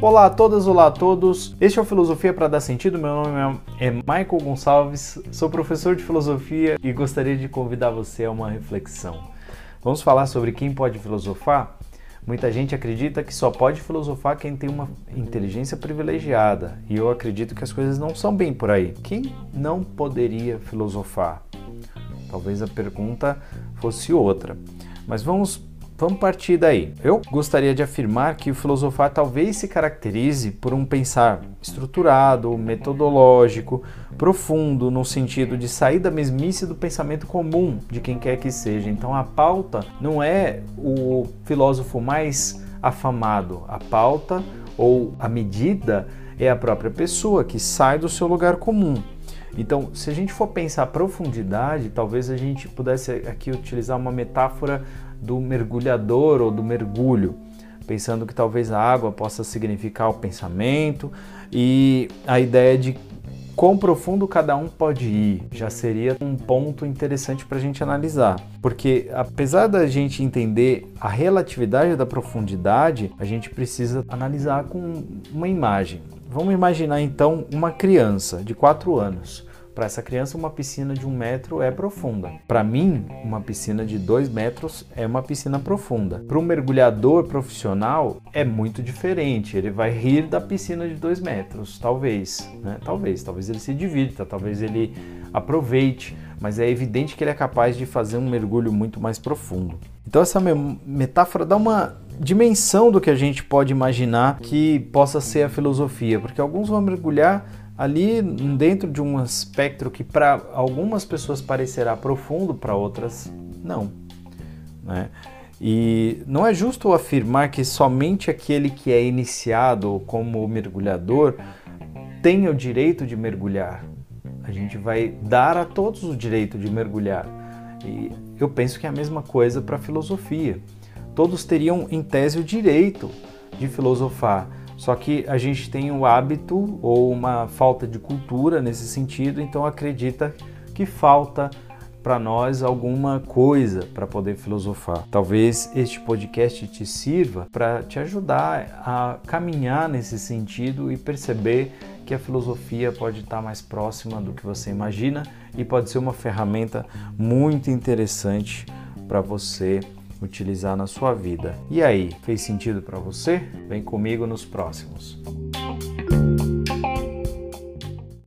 Olá a todas, olá a todos. Este é o Filosofia para dar sentido. Meu nome é Michael Gonçalves, sou professor de filosofia e gostaria de convidar você a uma reflexão. Vamos falar sobre quem pode filosofar? Muita gente acredita que só pode filosofar quem tem uma inteligência privilegiada, e eu acredito que as coisas não são bem por aí. Quem não poderia filosofar? Talvez a pergunta fosse outra. Mas vamos Vamos partir daí. Eu gostaria de afirmar que o filosofar talvez se caracterize por um pensar estruturado, metodológico, profundo, no sentido de sair da mesmice do pensamento comum de quem quer que seja. Então a pauta não é o filósofo mais afamado, a pauta ou a medida é a própria pessoa que sai do seu lugar comum. Então, se a gente for pensar profundidade, talvez a gente pudesse aqui utilizar uma metáfora do mergulhador ou do mergulho, pensando que talvez a água possa significar o pensamento e a ideia de quão profundo cada um pode ir já seria um ponto interessante para a gente analisar. Porque apesar da gente entender a relatividade da profundidade, a gente precisa analisar com uma imagem. Vamos imaginar então uma criança de 4 anos. Para essa criança, uma piscina de um metro é profunda. Para mim, uma piscina de dois metros é uma piscina profunda. Para um mergulhador profissional, é muito diferente. Ele vai rir da piscina de dois metros, talvez. Né? Talvez. Talvez ele se divirta, talvez ele aproveite. Mas é evidente que ele é capaz de fazer um mergulho muito mais profundo. Então, essa metáfora dá uma dimensão do que a gente pode imaginar que possa ser a filosofia, porque alguns vão mergulhar ali dentro de um espectro que para algumas pessoas parecerá profundo, para outras não. Né? E não é justo afirmar que somente aquele que é iniciado como mergulhador tem o direito de mergulhar. A gente vai dar a todos o direito de mergulhar. E eu penso que é a mesma coisa para a filosofia. Todos teriam, em tese, o direito de filosofar, só que a gente tem o hábito ou uma falta de cultura nesse sentido, então acredita que falta para nós alguma coisa para poder filosofar. Talvez este podcast te sirva para te ajudar a caminhar nesse sentido e perceber que a filosofia pode estar mais próxima do que você imagina e pode ser uma ferramenta muito interessante para você utilizar na sua vida. E aí, fez sentido para você? Vem comigo nos próximos.